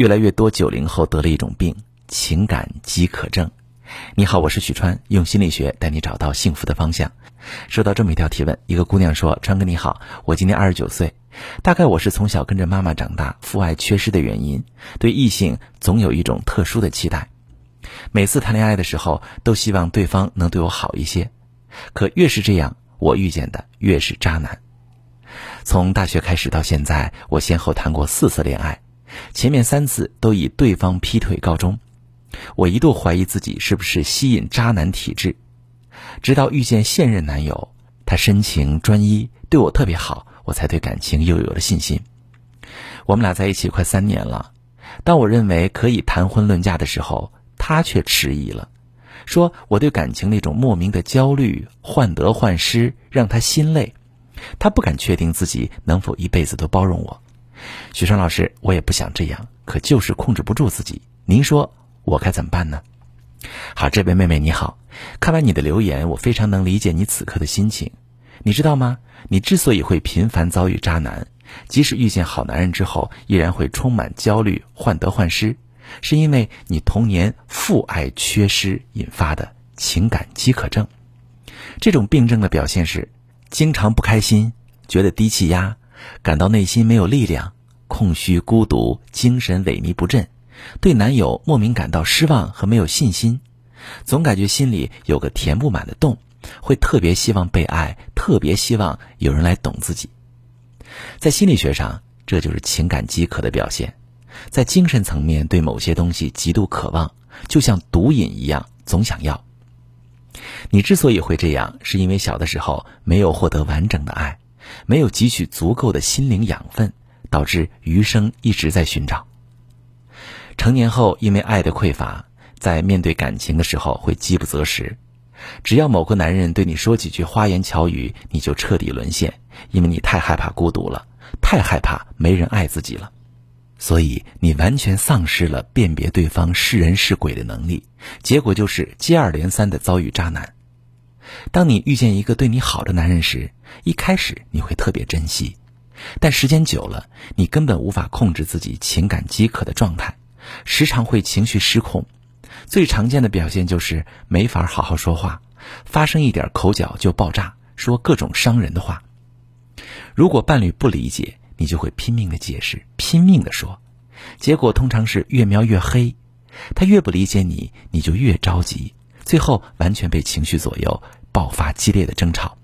越来越多九零后得了一种病——情感饥渴症。你好，我是许川，用心理学带你找到幸福的方向。收到这么一条提问，一个姑娘说：“川哥你好，我今年二十九岁，大概我是从小跟着妈妈长大，父爱缺失的原因，对异性总有一种特殊的期待。每次谈恋爱的时候，都希望对方能对我好一些。可越是这样，我遇见的越是渣男。从大学开始到现在，我先后谈过四次恋爱，前面三次都以对方劈腿告终。我一度怀疑自己是不是吸引渣男体质。”直到遇见现任男友，他深情专一，对我特别好，我才对感情又有了信心。我们俩在一起快三年了，当我认为可以谈婚论嫁的时候，他却迟疑了，说我对感情那种莫名的焦虑、患得患失让他心累，他不敢确定自己能否一辈子都包容我。许川老师，我也不想这样，可就是控制不住自己，您说我该怎么办呢？好，这位妹妹你好，看完你的留言，我非常能理解你此刻的心情。你知道吗？你之所以会频繁遭遇渣男，即使遇见好男人之后，依然会充满焦虑、患得患失，是因为你童年父爱缺失引发的情感饥渴症。这种病症的表现是：经常不开心，觉得低气压，感到内心没有力量，空虚、孤独，精神萎靡不振。对男友莫名感到失望和没有信心，总感觉心里有个填不满的洞，会特别希望被爱，特别希望有人来懂自己。在心理学上，这就是情感饥渴的表现。在精神层面，对某些东西极度渴望，就像毒瘾一样，总想要。你之所以会这样，是因为小的时候没有获得完整的爱，没有汲取足够的心灵养分，导致余生一直在寻找。成年后，因为爱的匮乏，在面对感情的时候会饥不择食。只要某个男人对你说几句花言巧语，你就彻底沦陷，因为你太害怕孤独了，太害怕没人爱自己了，所以你完全丧失了辨别对方是人是鬼的能力。结果就是接二连三的遭遇渣男。当你遇见一个对你好的男人时，一开始你会特别珍惜，但时间久了，你根本无法控制自己情感饥渴的状态。时常会情绪失控，最常见的表现就是没法好好说话，发生一点口角就爆炸，说各种伤人的话。如果伴侣不理解，你就会拼命的解释，拼命的说，结果通常是越描越黑。他越不理解你，你就越着急，最后完全被情绪左右，爆发激烈的争吵。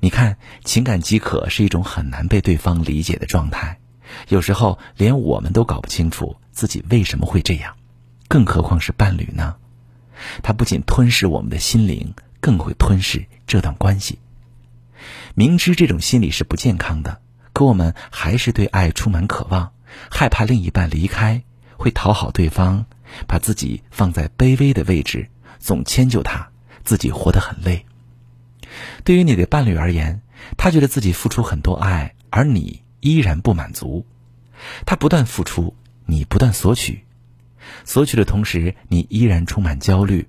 你看，情感饥渴是一种很难被对方理解的状态。有时候连我们都搞不清楚自己为什么会这样，更何况是伴侣呢？他不仅吞噬我们的心灵，更会吞噬这段关系。明知这种心理是不健康的，可我们还是对爱充满渴望，害怕另一半离开，会讨好对方，把自己放在卑微的位置，总迁就他，自己活得很累。对于你的伴侣而言，他觉得自己付出很多爱，而你。依然不满足，他不断付出，你不断索取，索取的同时，你依然充满焦虑，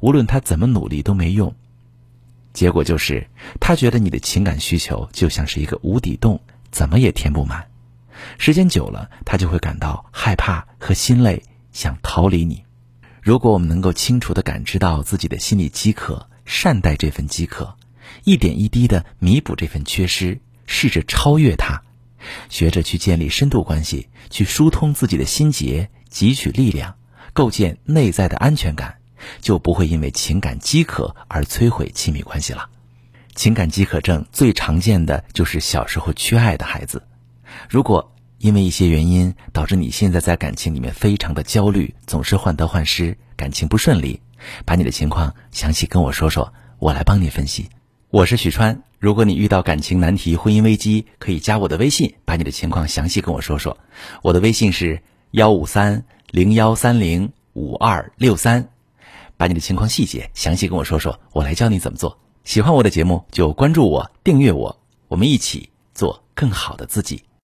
无论他怎么努力都没用。结果就是，他觉得你的情感需求就像是一个无底洞，怎么也填不满。时间久了，他就会感到害怕和心累，想逃离你。如果我们能够清楚地感知到自己的心理饥渴，善待这份饥渴，一点一滴的弥补这份缺失，试着超越它。学着去建立深度关系，去疏通自己的心结，汲取力量，构建内在的安全感，就不会因为情感饥渴而摧毁亲密关系了。情感饥渴症最常见的就是小时候缺爱的孩子。如果因为一些原因导致你现在在感情里面非常的焦虑，总是患得患失，感情不顺利，把你的情况详细跟我说说，我来帮你分析。我是许川。如果你遇到感情难题、婚姻危机，可以加我的微信，把你的情况详细跟我说说。我的微信是幺五三零幺三零五二六三，把你的情况细节详细跟我说说，我来教你怎么做。喜欢我的节目就关注我、订阅我，我们一起做更好的自己。